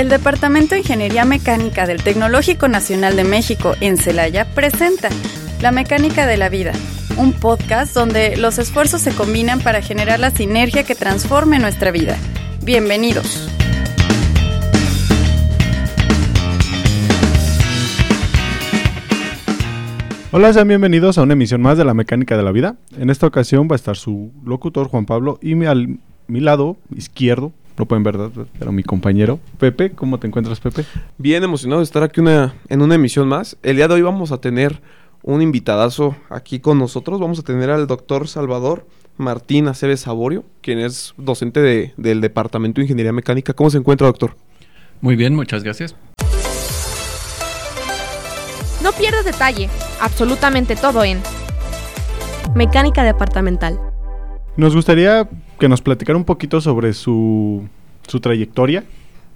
El Departamento de Ingeniería Mecánica del Tecnológico Nacional de México en Celaya presenta La Mecánica de la Vida, un podcast donde los esfuerzos se combinan para generar la sinergia que transforme nuestra vida. Bienvenidos. Hola, sean bienvenidos a una emisión más de La Mecánica de la Vida. En esta ocasión va a estar su locutor Juan Pablo y mi, al mi lado izquierdo, no pueden ver, pero mi compañero Pepe. ¿Cómo te encuentras, Pepe? Bien emocionado de estar aquí una, en una emisión más. El día de hoy vamos a tener un invitadazo aquí con nosotros. Vamos a tener al doctor Salvador Martín Aceves Saborio, quien es docente de- del Departamento de Ingeniería Mecánica. ¿Cómo se encuentra, doctor? Muy bien, muchas gracias. No pierdas detalle, absolutamente todo en Mecánica Departamental. Nos gustaría que nos platicara un poquito sobre su, su trayectoria,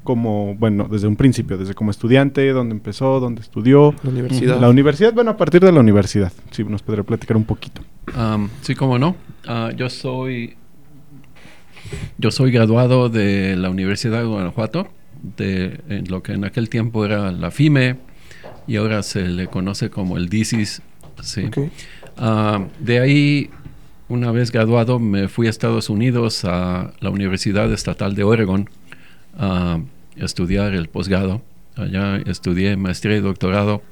como, bueno, desde un principio, desde como estudiante, dónde empezó, dónde estudió. La universidad. La universidad, bueno, a partir de la universidad. Sí, nos podría platicar un poquito. Sí, cómo no. Ah, yo soy yo soy graduado de la Universidad de Guanajuato, de en lo que en aquel tiempo era la FIME y ahora se le conoce como el DICIS. Sí. Ah, de ahí, una vez graduado, me fui a Estados Unidos a la Universidad Estatal de Oregon a estudiar el posgrado. Allá estudié maestría y doctorado.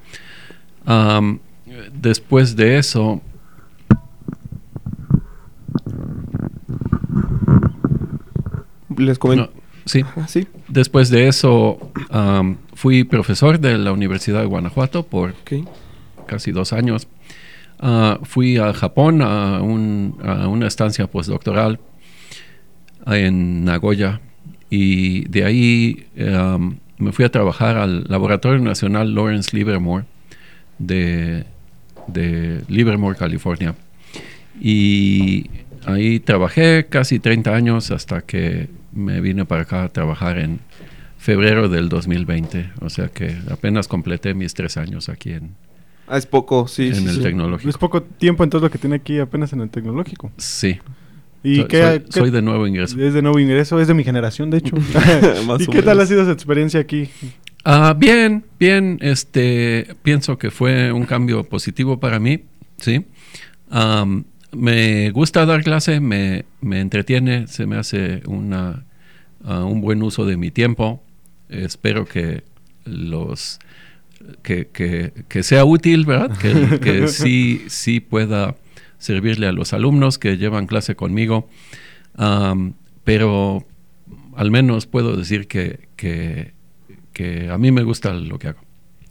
Después de eso, Les comento. no, sí, sí. después de eso fui profesor de la Universidad de Guanajuato por casi dos años. Ah, fui a Japón a, un- a una estancia postdoctoral en Nagoya y de ahí em, me fui a trabajar al Laboratorio Nacional Lawrence Livermore de, de Livermore, California. Y ahí trabajé casi 30 años hasta que me vine para acá a trabajar en febrero del 2020. O sea que apenas completé mis tres años aquí en, Ah, es poco, sí. en sí, el sí. tecnológico. Es poco tiempo entonces lo que tiene aquí apenas en el tecnológico. Sí. ¿Y soy, qué, soy- qué- soy de nuevo ingreso. Es de nuevo ingreso, es de mi generación, de hecho. Más ¿Y qué tal ha sido su experiencia aquí? Ah, bien, bien. Este, pienso que fue un cambio positivo para mí, sí. Me gusta dar clase, me, me entretiene, se me hace una, ah, un buen uso de mi tiempo. Espero que los que, que- que sea útil, ¿verdad? Que, que sí, sí pueda servirle a los alumnos que llevan clase conmigo. Am, pero al menos puedo decir que, que, que a mí me gusta lo que hago.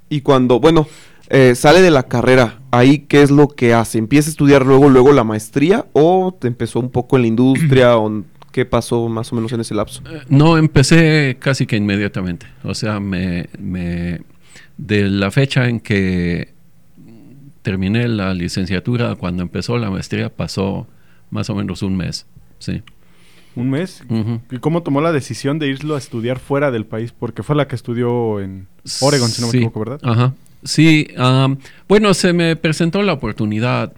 Y cuando, bueno, eh, sale de la carrera, ahí qué es lo que hace? ¿Empieza a estudiar luego, luego la maestría o te empezó un poco en la industria o qué pasó más o menos en ese lapso? Eh, No, empecé casi que inmediatamente. O sea, me, me- de la fecha en que terminé la licenciatura, cuando empezó la maestría, pasó más o menos un mes. Sí. ¿Un mes? ¿Y cómo tomó la decisión de irlo a estudiar fuera del país? Porque fue la que estudió en Oregon, si no me equivoco, ¿verdad? Ajá. Sí, bueno, se me presentó la oportunidad.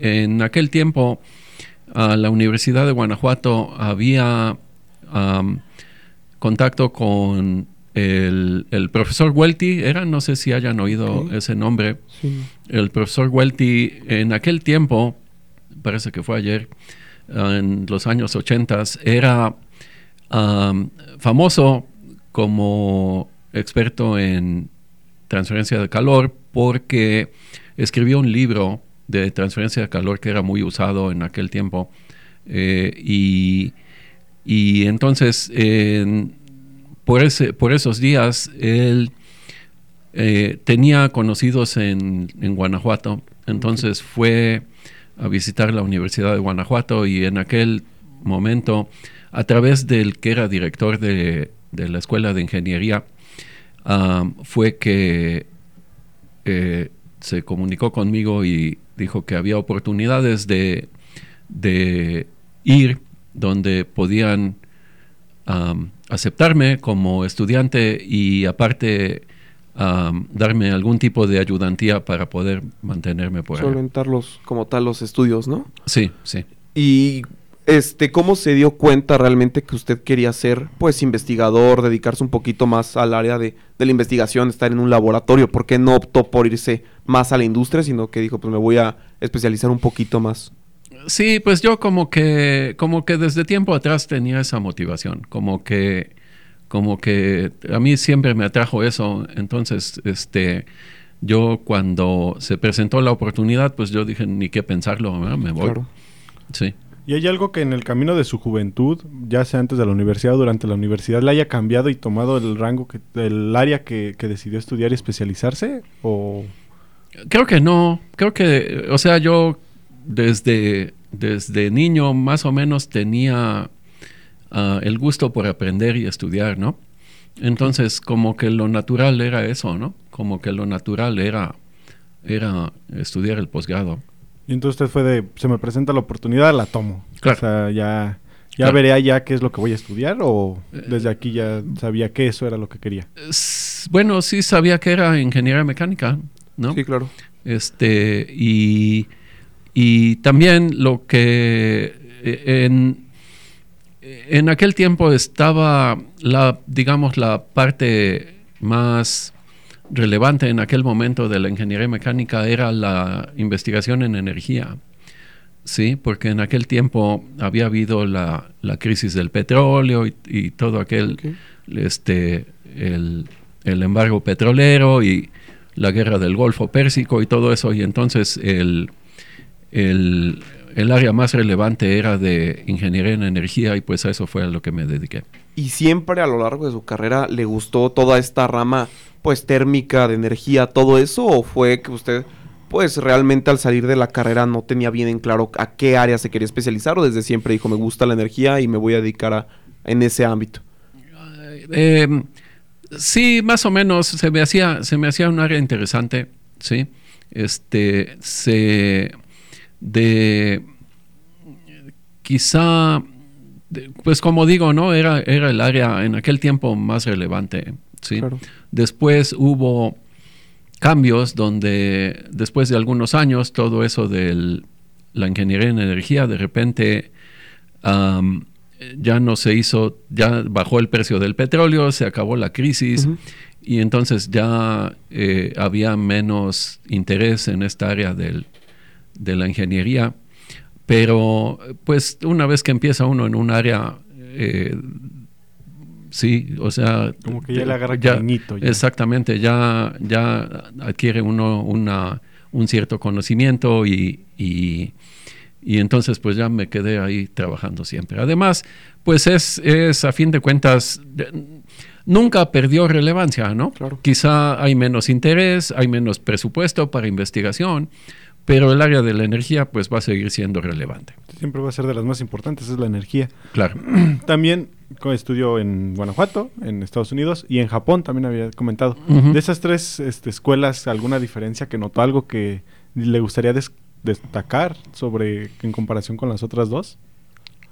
en aquel tiempo, a la Universidad de Guanajuato había contacto con el, el profesor Welty, era, no sé si hayan oído ese nombre. Sí. El profesor Welty, en aquel tiempo, parece que fue ayer, en los años 80, era am, famoso como experto en transferencia de calor porque escribió un libro de transferencia de calor que era muy usado en aquel tiempo. Eh, y, y entonces, en- por, ese, por esos días, él eh, tenía conocidos en, en Guanajuato, entonces fue a visitar la Universidad de Guanajuato y en aquel momento, a través del que era director de, de la Escuela de Ingeniería, fue que eh, se comunicó conmigo y dijo que había oportunidades de, de ir donde podían aceptarme como estudiante y aparte am, darme algún tipo de ayudantía para poder mantenerme por ahí. Solventar los, como tal los estudios, ¿no? Sí, sí. Y este, ¿cómo se dio cuenta realmente que usted quería ser, pues, investigador, dedicarse un poquito más al área de, de la investigación, estar en un laboratorio? ¿Por qué no optó por irse más a la industria, sino que dijo, pues me voy a especializar un poquito más? Sí, pues yo como que, como que desde tiempo atrás tenía esa motivación, como que, como que a mí siempre me atrajo eso, entonces, este, yo cuando se presentó la oportunidad, pues yo dije, ni qué pensarlo, ¿verdad? me voy. Claro. Sí. ¿Y hay algo que en el camino de su juventud, ya sea antes de la universidad o durante la universidad, le haya cambiado y tomado el rango, que, el área que, que decidió estudiar y especializarse? ¿O Creo que no, creo que, o sea, yo desde, desde niño más o menos tenía ah, el gusto por aprender y estudiar, ¿no? Entonces, como que lo natural era eso, ¿no? Como que lo natural era, era estudiar el posgrado. Y entonces usted fue de, se me presenta la oportunidad, la tomo. Claro. O sea, ya, ya Claro. veré allá qué es lo que voy a estudiar o desde aquí ya sabía que eso era lo que quería. Bueno, sí sabía que era ingeniería mecánica, ¿no? Sí, claro. Este, y, y también lo que eh, en, en aquel tiempo estaba la, digamos, la parte más relevante en aquel momento de la ingeniería mecánica era la investigación en energía. Sí, porque en aquel tiempo había habido la, la crisis del petróleo y, y todo aquel, este, el, el embargo petrolero y la guerra del Golfo Pérsico y todo eso. Y entonces el, el, el área más relevante era de ingeniería en energía y pues a eso fue a lo que me dediqué. ¿Y siempre a lo largo de su carrera le gustó toda esta rama, pues, térmica, de energía, todo eso? ¿O fue que usted, pues, realmente al salir de la carrera no tenía bien en claro a qué área se quería especializar? ¿O desde siempre dijo, me gusta la energía y me voy a dedicar a, en ese ámbito? Eh, sí, más o menos se me hacía, se me hacía un área interesante, sí. Este, se de quizá, de- pues como digo, no era era el área en aquel tiempo más relevante, sí. Claro. Después hubo cambios donde después de algunos años todo eso de la ingeniería en energía de repente ya no se hizo, ya bajó el precio del petróleo, se acabó la crisis y entonces ya eh, había menos interés en esta área del- de la ingeniería. Pero pues una vez que empieza uno en un área, eh, sí, o sea... Como que ya le agarra cariñito, ya. Exactamente, ya, ya adquiere uno una, un cierto conocimiento y, y, y entonces pues ya me quedé ahí trabajando siempre. Además, pues es, es a fin de cuentas, de- nunca perdió relevancia, ¿no? Claro. Quizá hay menos interés, hay menos presupuesto para investigación, pero el área de la energía pues va a seguir siendo relevante. Siempre va a ser de las más importantes, es la energía. Claro. También estudió en Guanajuato, en Estados Unidos y en Japón también había comentado. De esas tres este, escuelas, ¿alguna diferencia que notó? ¿Algo que le gustaría des- destacar sobre en comparación con las otras dos?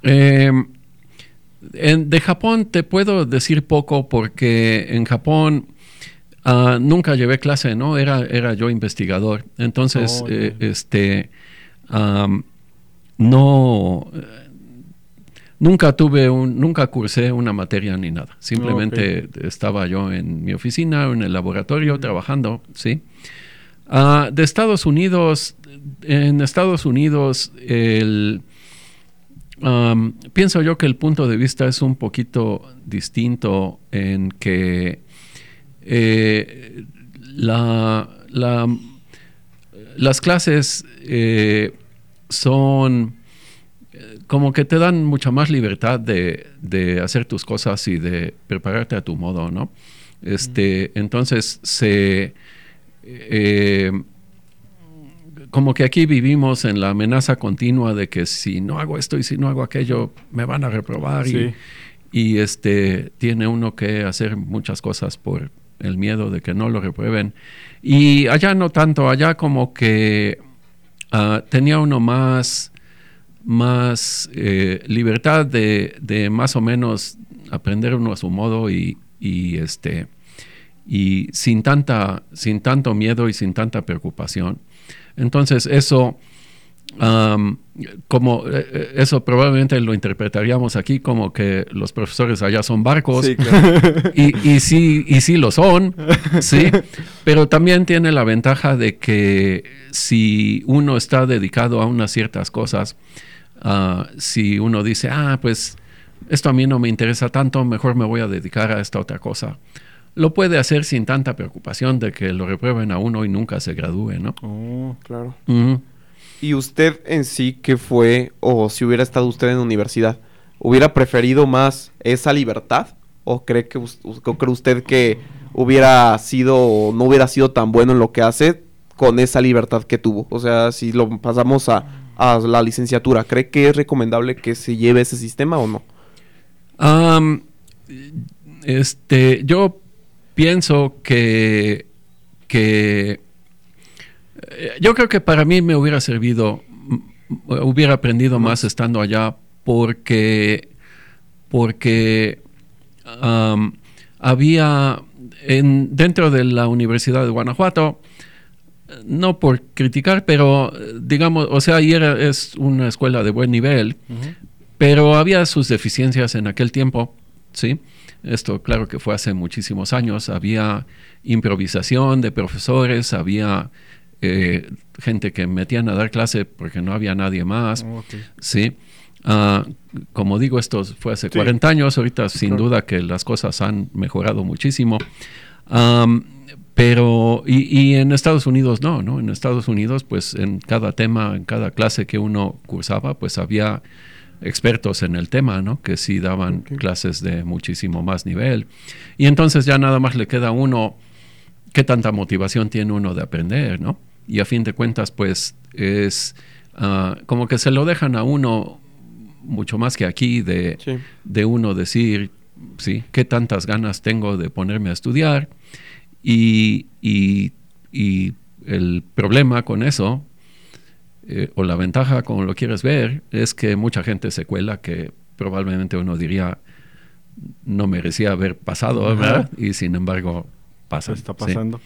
Eh, en- de Japón te puedo decir poco porque en Japón ah, nunca llevé clase, ¿no? Era, era yo investigador. Entonces, Oh, eh, este, no, eh, nunca tuve un, nunca cursé una materia ni nada. Simplemente estaba yo en mi oficina o en el laboratorio trabajando, ¿sí? Ah, de Estados Unidos, en Estados Unidos, el, pienso yo que el punto de vista es un poquito distinto en que eh, la, la- las clases eh, son eh, como que te dan mucha más libertad de, de hacer tus cosas y de prepararte a tu modo, ¿no? Este, entonces se eh, como que aquí vivimos en la amenaza continua de que si no hago esto y si no hago aquello me van a reprobar Sí. y, y, este tiene uno que hacer muchas cosas por el miedo de que no lo reprueben. Y allá no tanto allá como que ah, tenía uno más más eh, libertad de, de más o menos aprender uno a su modo y, y, este y sin tanta sin tanto miedo y sin tanta preocupación. Entonces eso como eh, eh, eso probablemente lo interpretaríamos aquí como que los profesores allá son barcos. Sí, claro. y, y sí y sí lo son sí pero también tiene la ventaja de que si uno está dedicado a unas ciertas cosas ah, si uno dice ah pues esto a mí no me interesa tanto mejor me voy a dedicar a esta otra cosa. Lo puede hacer sin tanta preocupación de que lo reprueben a uno y nunca se gradúe no Oh, Claro. ¿Y usted en sí qué fue, o si hubiera estado usted en la universidad, hubiera preferido más esa libertad? ¿O cree, que, cree usted que hubiera sido o no hubiera sido tan bueno en lo que hace con esa libertad que tuvo? O sea, si lo pasamos a, a la licenciatura, ¿cree que es recomendable que se lleve ese sistema o no? Este, yo pienso que, que yo creo que para mí me hubiera servido, mm, hubiera aprendido más estando allá porque, porque am, había en, dentro de la Universidad de Guanajuato, no por criticar, pero eh, digamos, o sea, ahí era, es una escuela de buen nivel, pero había sus deficiencias en aquel tiempo, ¿sí? Esto claro que fue hace muchísimos años, había improvisación de profesores, había eh, gente que metían a dar clase porque no había nadie más, oh. ¿sí? Ah, como digo, esto fue hace Sí. 40 años, ahorita sin Claro. duda que las cosas han mejorado muchísimo. Pero, y, y en Estados Unidos no, ¿no? En Estados Unidos, pues en cada tema, en cada clase que uno cursaba, pues había expertos en el tema, ¿no? Que sí daban clases de muchísimo más nivel. Y entonces ya nada más le queda a uno qué tanta motivación tiene uno de aprender, ¿no? Y a fin de cuentas, pues es ah, como que se lo dejan a uno mucho más que aquí de, Sí. de uno decir, sí, qué tantas ganas tengo de ponerme a estudiar. Y, y- y el problema con eso, eh, o la ventaja, como lo quieres ver, es que mucha gente se cuela que probablemente uno diría no merecía haber pasado. ¿verdad? Y sin embargo pasa. Está pasando.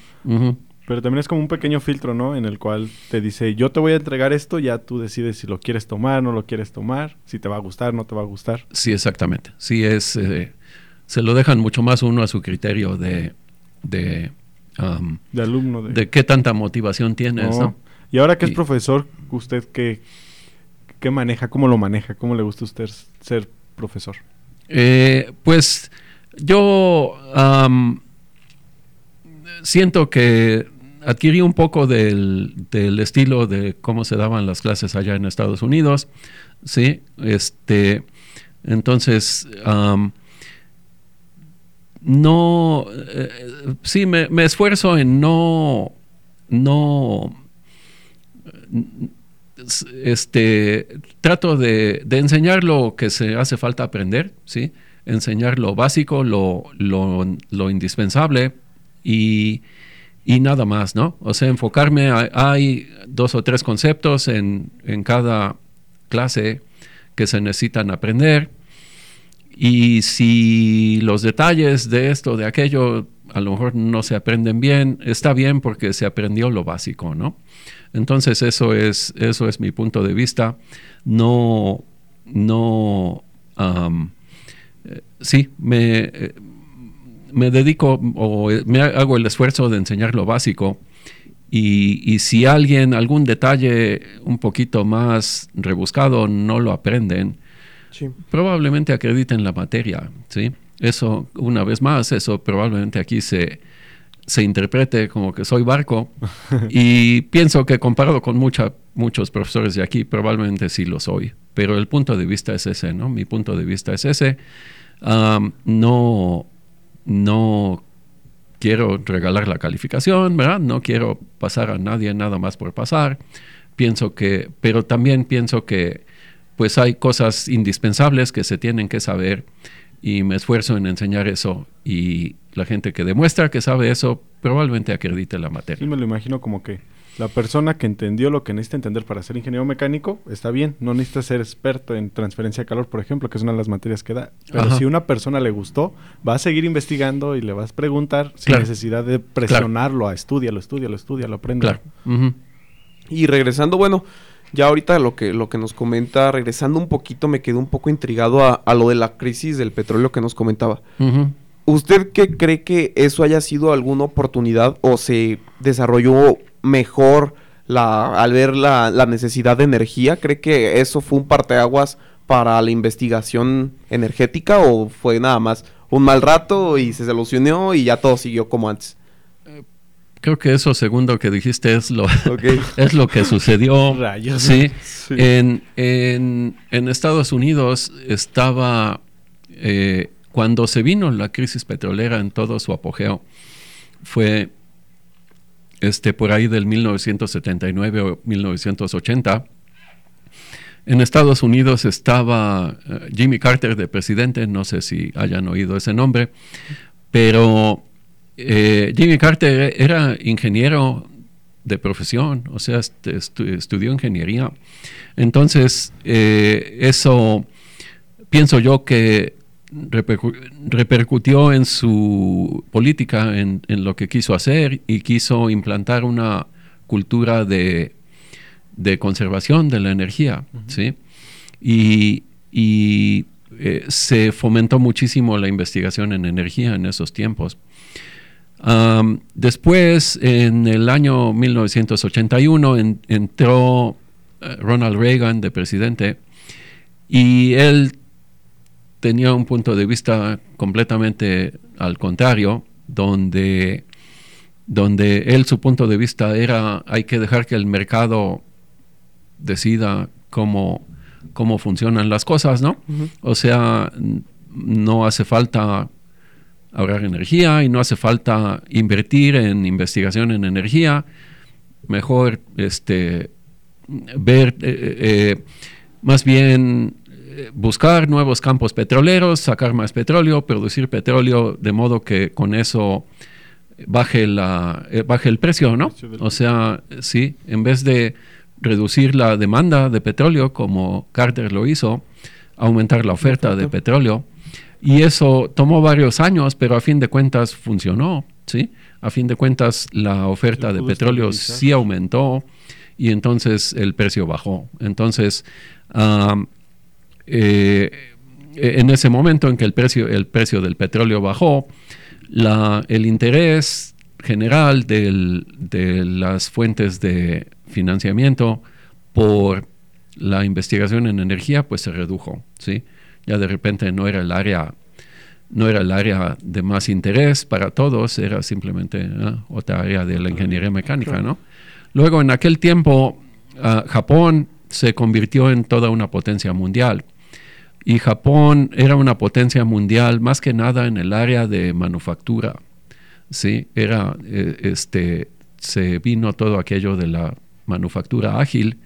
Pero también es como un pequeño filtro, ¿no? En el cual te dice, yo te voy a entregar esto, ya tú decides si lo quieres tomar, no lo quieres tomar, si te va a gustar, no te va a gustar. Sí, exactamente. Sí, es. eh, se lo dejan mucho más uno a su criterio de. de, um, De alumno. De, de qué tanta motivación tienes, No. ¿no? Y ahora que es profesor, ¿usted qué, qué maneja? ¿Cómo lo maneja? ¿Cómo le gusta a usted ser profesor? Eh, pues yo siento que adquirí un poco del, del estilo de cómo se daban las clases allá en Estados Unidos, sí, este, entonces no, eh, sí, me, esfuerzo en no, no, este, trato de, de enseñar lo que se hace falta aprender, ¿sí? Enseñar lo básico, lo, lo, lo indispensable y, y nada más, ¿no? O sea, enfocarme, a- hay dos o tres conceptos en, en cada clase que se necesitan aprender y si los detalles de esto, de aquello, a lo mejor no se aprenden bien, está bien porque se aprendió lo básico, ¿no? Entonces eso es, eso es mi punto de vista. No, no, am, eh, sí, me, eh, me dedico o me hago el esfuerzo de enseñar lo básico. Y, y si alguien, algún detalle un poquito más rebuscado no lo aprenden, Sí. probablemente acrediten la materia, ¿sí? Eso, una vez más, eso probablemente aquí se, se interprete como que soy barco y pienso que comparado con mucha, muchos profesores de aquí, probablemente sí lo soy, pero el punto de vista es ese, ¿no? Mi punto de vista es ese. Am, no, no quiero regalar la calificación, ¿verdad? No quiero pasar a nadie nada más por pasar. Pienso que, pero también pienso que pues hay cosas indispensables que se tienen que saber y me esfuerzo en enseñar eso y la gente que demuestra que sabe eso probablemente acredite la Sí, materia. me lo imagino como que la persona que entendió lo que necesita entender para ser ingeniero mecánico está bien. No necesita ser experto en transferencia de calor, por ejemplo, que es una de las materias que da. Pero Ajá. si una persona le gustó, va a seguir investigando y le vas a preguntar sin Claro. necesidad de presionarlo a estudialo, estudialo, estudialo, aprende. Claro. Ujú. Y regresando, bueno, Ya ahorita lo que, lo que nos comenta, regresando un poquito, me quedé un poco intrigado a, a lo de la crisis del petróleo que nos comentaba. ¿Usted qué cree que eso haya sido alguna oportunidad o se desarrolló mejor la, al ver la, la necesidad de energía? ¿Cree que eso fue un parteaguas para la investigación energética o fue nada más un mal rato y se solucionó y ya todo siguió como antes? Creo que eso segundo que dijiste es lo, es lo que sucedió. Rayos. Sí. Sí. En, en- en Estados Unidos estaba, eh, cuando se vino la crisis petrolera en todo su apogeo, fue este, por ahí del 1979 o 1980. En Estados Unidos estaba eh, Jimmy Carter de presidente, no sé si hayan oído ese nombre, pero eh, Jimmy Carter era ingeniero de profesión, o sea, este, estu- estudió ingeniería. Entonces, eh, eso pienso yo que repercu- repercutió en su política, en, en lo que quiso hacer y quiso implantar una cultura de, de conservación de la energía, ¿sí? Y, y, eh, se fomentó muchísimo la investigación en energía en esos tiempos. Después, en el año 1981, en- entró eh, Ronald Reagan de presidente y él tenía un punto de vista completamente al contrario, donde, donde él su punto de vista era hay que dejar que el mercado decida cómo, cómo funcionan las cosas, ¿no? O sea, no hace falta ahorrar energía y no hace falta invertir en investigación en energía. Mejor este, ver, eh, eh, más bien eh, buscar nuevos campos petroleros, sacar más petróleo, producir petróleo de modo que con eso baje, la, eh, baje el precio, ¿no? O sea, sí, en vez de reducir la demanda de petróleo como Carter lo hizo, aumentar la oferta de petróleo. Y eso tomó varios años, pero a fin de cuentas funcionó, ¿sí? A fin de cuentas la oferta de petróleo sí aumentó y entonces el precio bajó. Entonces, eh, en ese momento en que el precio, el precio del petróleo bajó, la- el interés general del- de las fuentes de financiamiento por la investigación en energía pues se redujo, ¿sí? Ya de repente no era el área no era el área de más interés para todos, era simplemente ah, otra área de la ingeniería mecánica, ¿no? Luego, en aquel tiempo, ah, Japón se convirtió en toda una potencia mundial. Y Japón era una potencia mundial más que nada en el área de manufactura. Sí, era eh, este se vino todo aquello de la manufactura ágil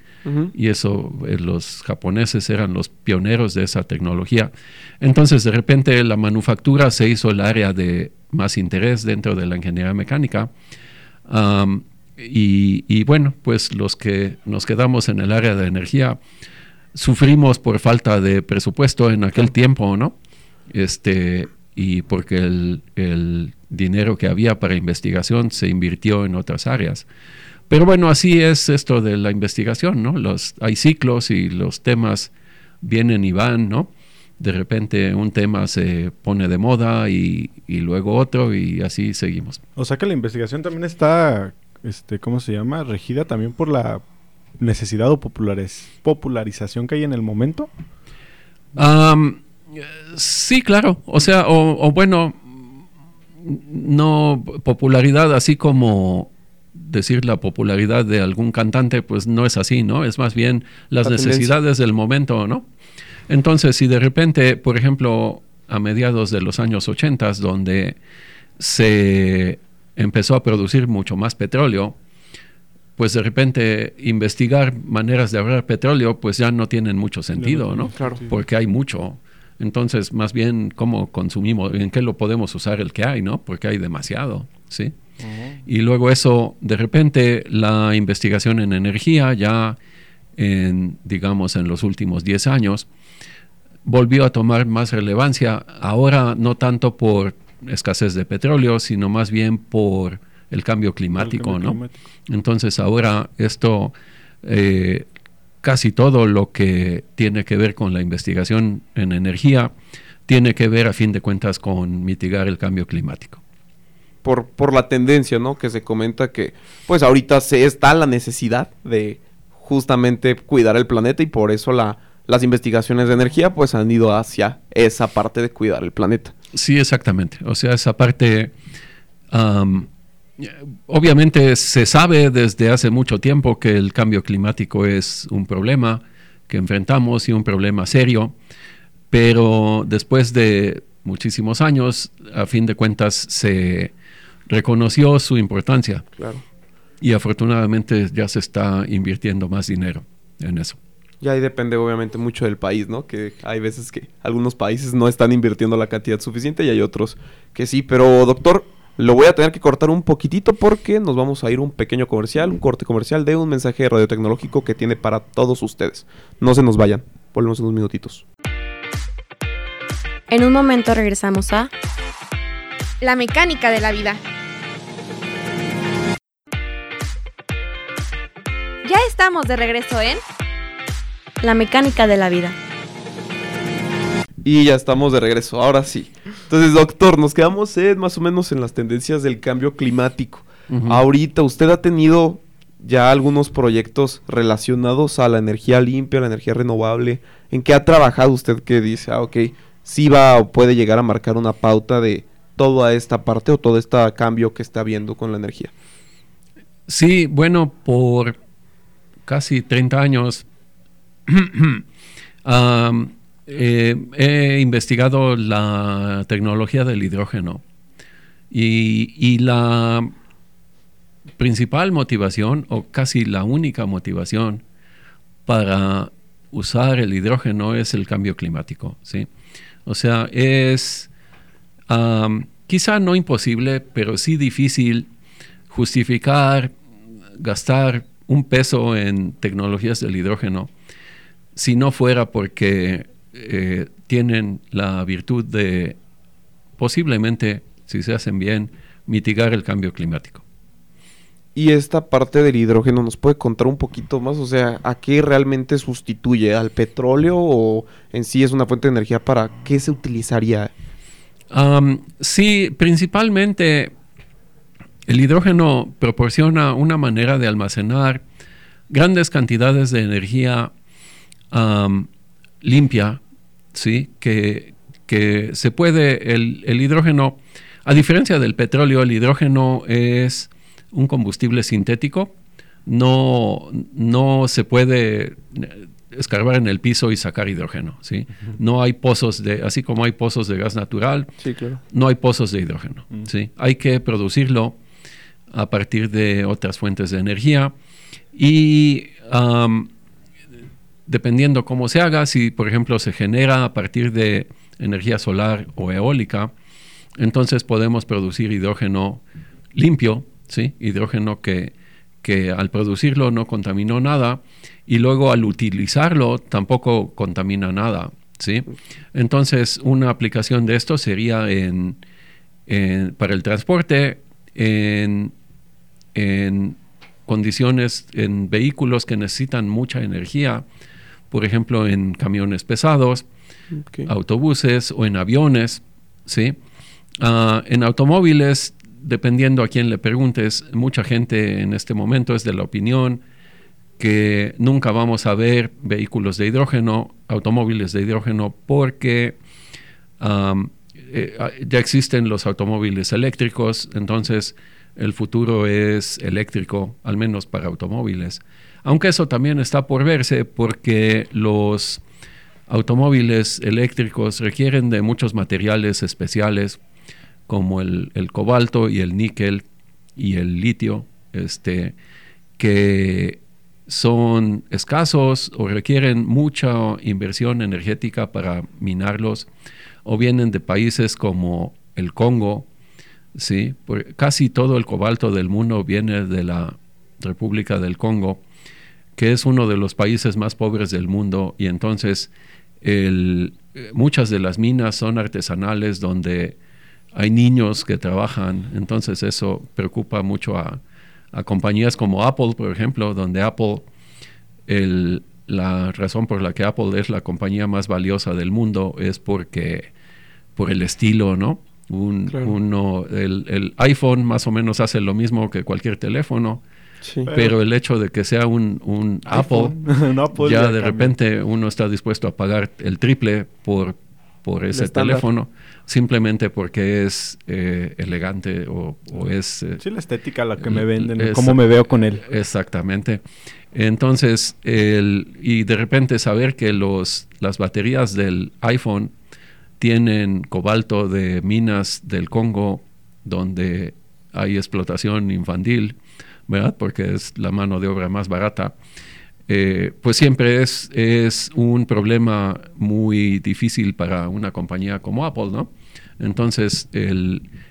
y eso eh, los japoneses eran los pioneros de esa tecnología. Entonces, de repente la manufactura se hizo el área de más interés dentro de la ingeniería mecánica. Y bueno, pues los que nos quedamos en el área de energía sufrimos por falta de presupuesto en aquel tiempo, ¿no? Este, y porque el, el dinero que había para investigación se invirtió en otras áreas. Pero bueno, así es esto de la investigación, ¿no? Los, hay ciclos y los temas vienen y van, ¿no? De repente un tema se pone de moda y, y luego otro y así seguimos. O sea que la investigación también está, este, ¿cómo se llama? Regida también por la necesidad o populares, popularización que hay en el momento. Sí, claro. O sea, o, o bueno, no popularidad así como decir la popularidad de algún cantante, pues no es así, ¿no? Es más bien las La tendencia. necesidades del momento, ¿no? Entonces, si de repente, por ejemplo, a mediados de los años 80, donde se empezó a producir mucho más petróleo, pues de repente investigar maneras de ahorrar petróleo, pues ya no tienen mucho sentido, ¿no? Claro. Porque hay mucho. Entonces, más bien, ¿cómo consumimos? ¿En qué lo podemos usar el que hay, no? Porque hay demasiado, ¿sí? Y luego eso, de repente, la investigación en energía ya en, digamos, en los últimos 10 años, volvió a tomar más relevancia, ahora no tanto por escasez de petróleo, sino más bien por el cambio climático, cambio ¿no? climático. Entonces ahora esto, eh, casi todo lo que tiene que ver con la investigación en energía tiene que ver a fin de cuentas con mitigar el cambio climático. Por, por la tendencia, ¿no? Que se comenta que pues ahorita se está la necesidad de justamente cuidar el planeta y por eso la, las investigaciones de energía pues han ido hacia esa parte de cuidar el planeta. Sí, exactamente. O sea, esa parte, obviamente se sabe desde hace mucho tiempo que el cambio climático es un problema que enfrentamos y un problema serio, pero después de muchísimos años, a fin de cuentas, se reconoció su importancia. Claro. Y afortunadamente ya se está invirtiendo más dinero en eso. Y ahí depende obviamente mucho del país, ¿no? Que hay veces que algunos países no están invirtiendo la cantidad suficiente y hay otros que sí. Pero doctor, lo voy a tener que cortar un poquitito porque nos vamos a ir un pequeño comercial, un corte comercial de un mensaje radiotecnológico que tiene para todos ustedes. No se nos vayan, volvemos en unos minutitos. En un momento regresamos a La mecánica de la vida. Ya estamos de regreso en La mecánica de la vida. Y ya estamos de regreso, ahora sí. Entonces, doctor, nos quedamos más o menos en las tendencias del cambio climático. Ahorita, ¿usted ha tenido ya algunos proyectos relacionados a la energía limpia, a la energía renovable? ¿En qué ha trabajado usted que dice, ah, ok, sí va o puede llegar a marcar una pauta de toda esta parte o todo este cambio que está habiendo con la energía? Sí, bueno, por casi 30 años eh, he investigado la tecnología del hidrógeno y, la principal motivación, o casi la única motivación para usar el hidrógeno es el cambio climático. ¿sí? O sea, es quizá no imposible, pero sí difícil justificar, gastar un peso en tecnologías del hidrógeno si no fuera porque eh, tienen la virtud de posiblemente, si se hacen bien, mitigar el cambio climático. Y esta parte del hidrógeno nos puede contar un poquito más, o sea, ¿a qué realmente sustituye? ¿Al petróleo o en sí es una fuente de energía para qué se utilizaría? sí, principalmente el hidrógeno proporciona una manera de almacenar grandes cantidades de energía limpia, ¿sí? Que, que se puede, el, hidrógeno, a diferencia del petróleo, el hidrógeno es un combustible sintético, no, no se puede escarbar en el piso y sacar hidrógeno, ¿sí? No hay pozos de, así como hay pozos de gas natural, no hay pozos de hidrógeno, ¿sí? Hay que producirlo a partir de otras fuentes de energía y dependiendo cómo se haga, si por ejemplo se genera a partir de energía solar o eólica, entonces podemos producir hidrógeno limpio, ¿sí? hidrógeno que, que al producirlo no contaminó nada y luego al utilizarlo tampoco contamina nada. ¿sí? Entonces una aplicación de esto sería en, para el transporte en, en condiciones, en vehículos que necesitan mucha energía, por ejemplo, en camiones pesados, autobuses o en aviones, ¿sí? Ah, en automóviles, dependiendo a quién le preguntes, mucha gente en este momento es de la opinión que nunca vamos a ver vehículos de hidrógeno, automóviles de hidrógeno, porque eh, ah, ya existen los automóviles eléctricos, entonces el futuro es eléctrico, al menos para automóviles. Aunque eso también está por verse porque los automóviles eléctricos requieren de muchos materiales especiales como el, cobalto y el níquel y el litio, este, que son escasos o requieren mucha inversión energética para minarlos, o vienen de países como el Congo, ¿sí? casi todo el cobalto del mundo viene de la República del Congo, que es uno de los países más pobres del mundo y entonces muchas de las minas son artesanales donde hay niños que trabajan, entonces eso preocupa mucho a, compañías como Apple, por ejemplo, donde Apple, el, la razón por la que Apple es la compañía más valiosa del mundo es porque por el estilo, ¿no? Un, uno, el, el, iPhone más o menos hace lo mismo que cualquier teléfono, pero, el hecho de que sea un, un Apple, ya, de repente uno está dispuesto a pagar el triple por, por ese teléfono, simplemente porque es eh, elegante o, es... Eh, sí, la estética la que me venden, cómo me veo con él. Exactamente. Entonces, el, y de repente saber que los, las baterías del iPhone tienen cobalto de minas del Congo, donde hay explotación infantil, Porque es la mano de obra más barata. Eh, pues siempre es, es un problema muy difícil para una compañía como Apple, ¿no? Entonces,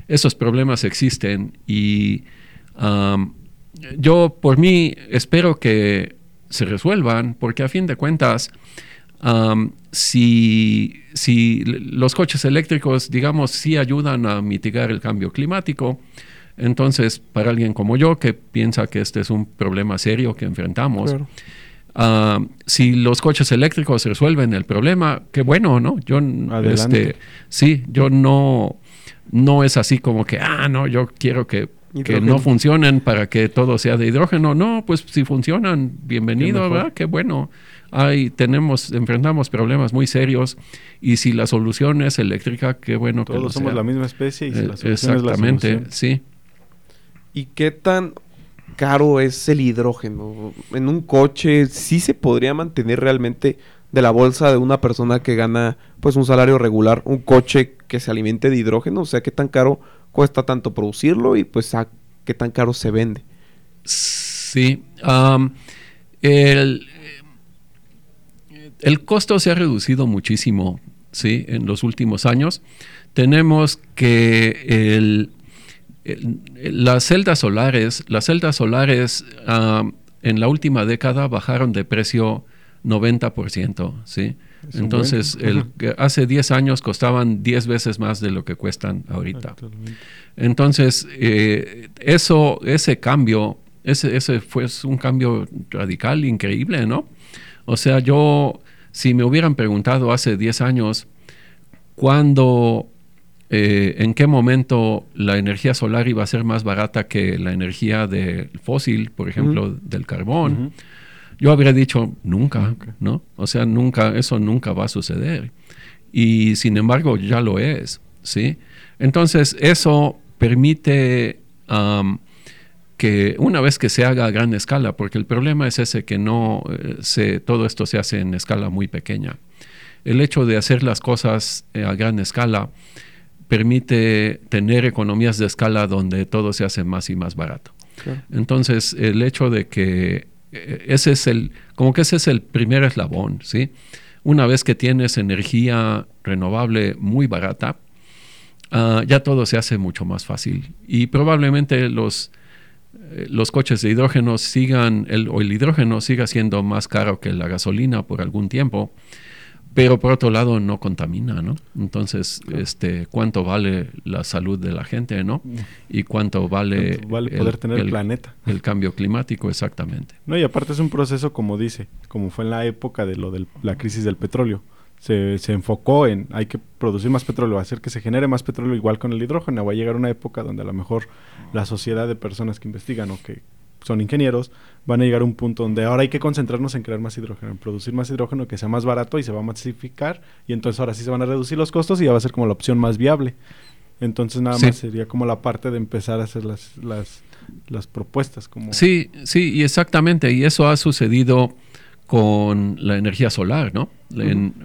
esos problemas existen y yo por mí espero que se resuelvan, porque a fin de cuentas, si, si los coches eléctricos, digamos, sí ayudan a mitigar el cambio climático, entonces, para alguien como yo que piensa que este es un problema serio que enfrentamos, si los coches eléctricos resuelven el problema, qué bueno, ¿no? Yo, este, sí, yo no, no es así como que, ah, no, yo quiero que que no funcionen para que todo sea de hidrógeno. No, pues si funcionan, bienvenido, ¿verdad? Qué bueno. Ahí tenemos, enfrentamos problemas muy serios y si la solución es eléctrica, qué bueno Todos que somos la misma especie y si la solución Exactamente, es la sí. ¿Y qué tan caro es el hidrógeno? En un coche, ¿sí se podría mantener realmente de la bolsa de una persona que gana pues un salario regular, un coche que se alimente de hidrógeno? O sea, ¿qué tan caro cuesta tanto producirlo y pues a qué tan caro se vende. Sí. el, el, costo se ha reducido muchísimo, ¿sí? En los últimos años. Tenemos que el, las celdas solares, las celdas solares en la última década bajaron de precio 90%, ¿sí? Entonces, el, hace 10 años costaban 10 veces más de lo que cuestan ahorita. Entonces, eh, eso, ese cambio, ese, ese fue un cambio radical, increíble, ¿no? O sea, yo, si me hubieran preguntado hace 10 años, ¿cuándo, eh, en qué momento la energía solar iba a ser más barata que la energía del fósil, por ejemplo, del carbón? Yo habría dicho nunca, ¿no? O sea, nunca, eso nunca va a suceder. Y sin embargo, ya lo es, ¿sí? Entonces, eso permite que una vez que se haga a gran escala, porque el problema es ese que no eh, se, todo esto se hace en escala muy pequeña. El hecho de hacer las cosas eh, a gran escala permite tener economías de escala donde todo se hace más y más barato. Entonces, el hecho de que eh, ese es el, como que ese es el primer eslabón, ¿sí? Una vez que tienes energía renovable muy barata, ah, ya todo se hace mucho más fácil. Y probablemente los, eh, los coches de hidrógeno sigan, el, o el hidrógeno siga siendo más caro que la gasolina por algún tiempo, pero por otro lado no contamina, ¿no? Entonces, este, ¿cuánto vale la salud de la gente, no? Mm. Y cuánto vale, vale poder tener el planeta. El cambio climático, exactamente. No, y aparte es un proceso, como dice, como fue en la época de lo de la crisis del petróleo. Se, se enfocó en hay que producir más petróleo, hacer que se genere más petróleo igual con el hidrógeno. Va a llegar una época donde a lo mejor la sociedad de personas que investigan o que son ingenieros, van a llegar a un punto donde ahora hay que concentrarnos en crear más hidrógeno, en producir más hidrógeno que sea más barato y se va a masificar y entonces ahora sí se van a reducir los costos y ya va a ser como la opción más viable. Entonces nada más sería como la parte de empezar a hacer las, las, las propuestas. Como... Sí, sí, y exactamente, y eso ha sucedido con la energía solar, ¿no?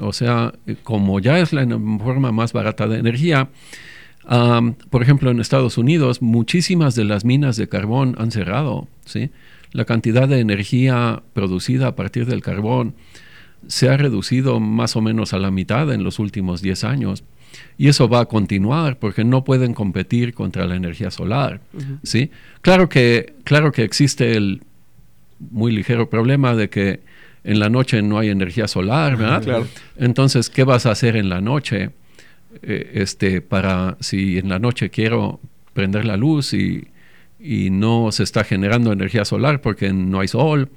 o sea, como ya es la forma más barata de energía, por ejemplo, en Estados Unidos, muchísimas de las minas de carbón han cerrado. ¿sí? La cantidad de energía producida a partir del carbón se ha reducido más o menos a la mitad en los últimos 10 años. Y eso va a continuar porque no pueden competir contra la energía solar. ¿sí? Claro, que, claro que existe el muy ligero problema de que en la noche no hay energía solar, ¿verdad? Entonces, ¿qué vas a hacer en la noche? Eh, este, para si en la noche quiero prender la luz y, no se está generando energía solar porque no hay sol,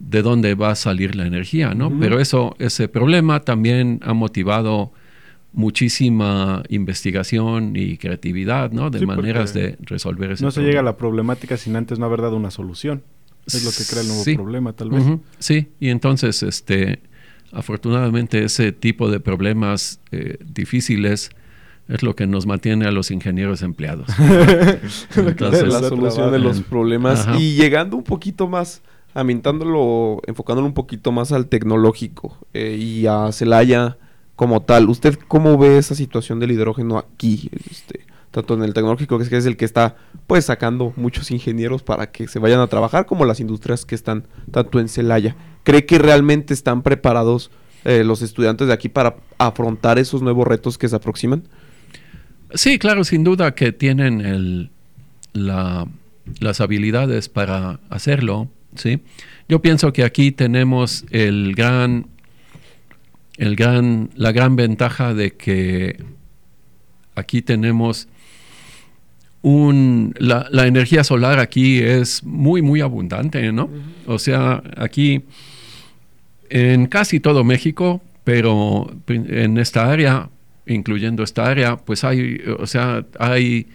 de dónde va a salir la energía, ¿no? Pero eso, ese problema también ha motivado muchísima investigación y creatividad, ¿no? De Sí, maneras de resolver ese No se problema. llega a la problemática sin antes no haber dado una solución. Es lo que crea el nuevo Sí. problema, tal vez. Sí, y entonces, este, afortunadamente ese tipo de problemas eh, difíciles es lo que nos mantiene a los ingenieros empleados. Entonces, la solución de los problemas. Ajá. Y llegando un poquito más, amintándolo, enfocándolo un poquito más al tecnológico eh, y a Celaya como tal. ¿Usted cómo ve esa situación del hidrógeno aquí? Este, tanto en el tecnológico, que es, el que está pues sacando muchos ingenieros para que se vayan a trabajar, como las industrias que están tanto en Celaya. ¿Cree que realmente están preparados eh, los estudiantes de aquí para afrontar esos nuevos retos que se aproximan? Sí, claro, sin duda que tienen el, la- las habilidades para hacerlo, ¿sí? Yo pienso que aquí tenemos el gran, el gran, la gran ventaja de que aquí tenemos un, la, la energía solar aquí es muy, muy abundante, ¿no? O sea, aquí en casi todo México, pero en esta área, incluyendo esta área, pues hay, o sea, hay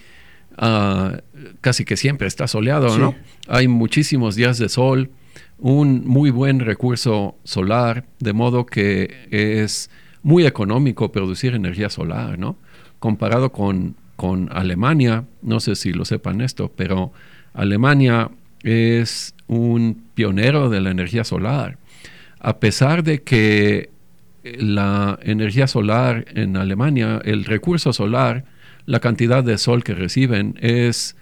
ah, casi que siempre está soleado, ¿no? Hay muchísimos días de sol, un muy buen recurso solar, de modo que es muy económico producir energía solar, ¿no? Comparado con, con Alemania, no sé si lo sepan esto, pero Alemania es un pionero de la energía solar. A pesar de que la energía solar en Alemania, el recurso solar, la cantidad de sol que reciben es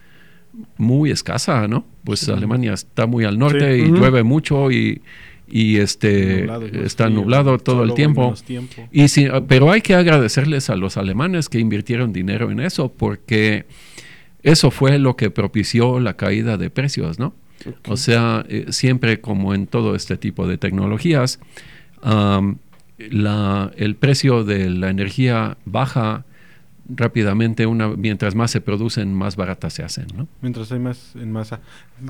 muy escasa, ¿no? Pues Alemania está muy al norte Sí. y llueve mucho y, y este Nublado, está nublado todo el tiempo. Y sí, pero hay que agradecerles a los alemanes que invirtieron dinero en eso, porque eso fue lo que propició la caída de precios, ¿no? O sea, eh, siempre como en todo este tipo de tecnologías, la- el precio de la energía baja rápidamente, una, mientras más se producen, más baratas se hacen, ¿no? Mientras hay más en masa.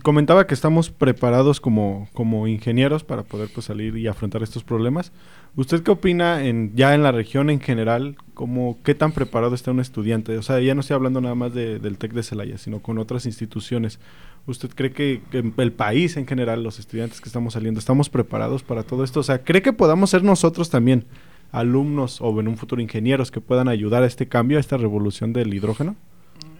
Comentaba que estamos preparados como, como ingenieros para poder pues, salir y afrontar estos problemas. ¿Usted qué opina en, ya en la región en general? Como, ¿Qué tan preparado está un estudiante? O sea, ya no estoy hablando nada más de- del TEC de Celaya, sino con otras instituciones. ¿Usted cree que, que el país en general, los estudiantes que estamos saliendo, estamos preparados para todo esto? O sea, ¿cree que podamos ser nosotros también alumnos o en un futuro ingenieros que puedan ayudar a este cambio, a esta revolución del hidrógeno?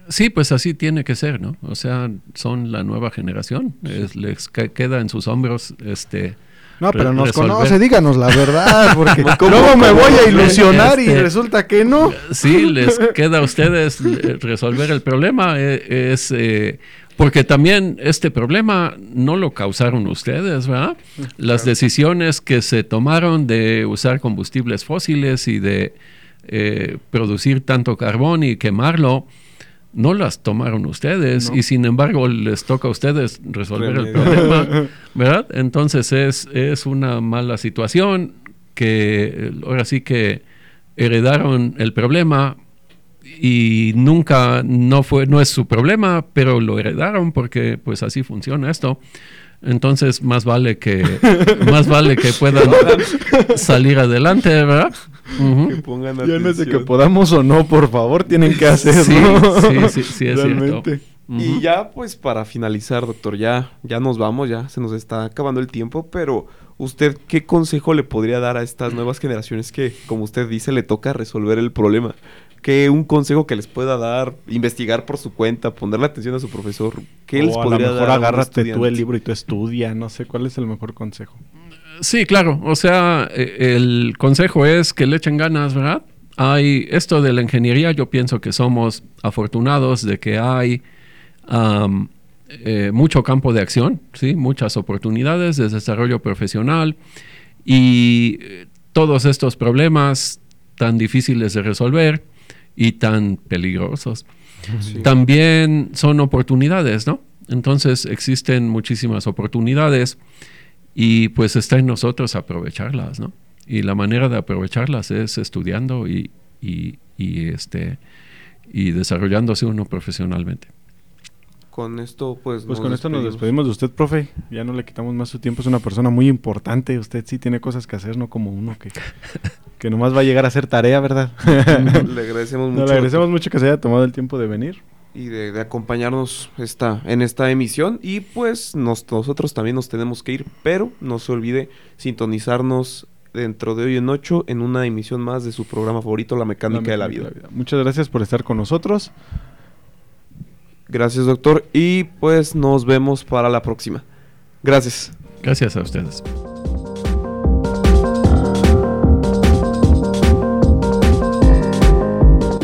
Sí, pues así tiene que ser, ¿no? O sea, son la nueva generación, es- les queda en sus hombros este No, pero nos resolver. conoce, díganos la verdad, porque ¿Cómo- luego me voy a resolver? ilusionar y Este- resulta que no. Sí, les queda a ustedes eh, resolver el problema. eh, Es eh, porque también este problema no lo causaron ustedes, ¿verdad? Las decisiones que se tomaron de usar combustibles fósiles y de eh, producir tanto carbón y quemarlo, no las tomaron ustedes No. y sin embargo les toca a ustedes resolver el problema, ¿verdad? Entonces es, es una mala situación que ahora sí que heredaron el problema y nunca no fue no es su problema, pero lo heredaron porque pues así funciona esto. Entonces más vale que más vale que puedan salir adelante, ¿verdad? Ujú. Que pongan Ya no de que atención. podamos o no, por favor, tienen que hacerlo. Sí, sí, sí, sí, es Realmente. cierto. Y Ujú. ya, pues para finalizar, doctor, ya, ya nos vamos, ya se nos está acabando el tiempo, pero ¿usted qué consejo le podría dar a estas nuevas generaciones que, como usted dice, le toca resolver el problema? ¿Qué un consejo que les pueda dar, investigar por su cuenta, ponerle atención a su profesor? ¿Qué les a podría lo mejor dar? a un agárrate tú el libro y tú estudia, no sé cuál es el mejor consejo. Sí, claro. O sea, eh, el consejo es que le echen ganas, ¿verdad? Hay esto de la ingeniería, yo pienso que somos afortunados de que hay eh, mucho campo de acción, ¿sí? muchas oportunidades de desarrollo profesional y eh, todos estos problemas tan difíciles de resolver y tan peligrosos Sí. también son oportunidades, ¿no? Entonces existen muchísimas oportunidades y pues está en nosotros aprovecharlas, ¿no? Y la manera de aprovecharlas es estudiando y, y, y, este y desarrollándose uno profesionalmente. Con esto, pues. Pues con esto nos despedimos de usted, profe. Ya no le quitamos más su tiempo. Es una persona muy importante. Usted sí tiene cosas que hacer, no como uno que, que nomás va a llegar a hacer tarea, ¿verdad? le agradecemos mucho. le agradecemos mucho que se haya tomado el tiempo de venir. Y de, acompañarnos esta, en esta emisión. Y pues nosotros también nos tenemos que ir. Pero no se olvide sintonizarnos dentro de hoy en ocho en una emisión más de su programa favorito, La Mecánica, de, la vida. Muchas gracias por estar con nosotros. Gracias, doctor. Y pues nos vemos para la próxima. Gracias. Gracias a ustedes.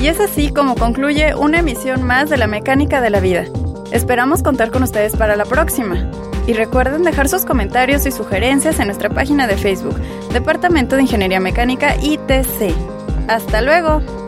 Y es así como concluye una emisión más de la mecánica de la vida. Esperamos contar con ustedes para la próxima. Y recuerden dejar sus comentarios y sugerencias en nuestra página de Facebook, Departamento de Ingeniería Mecánica ITC. ¡Hasta luego!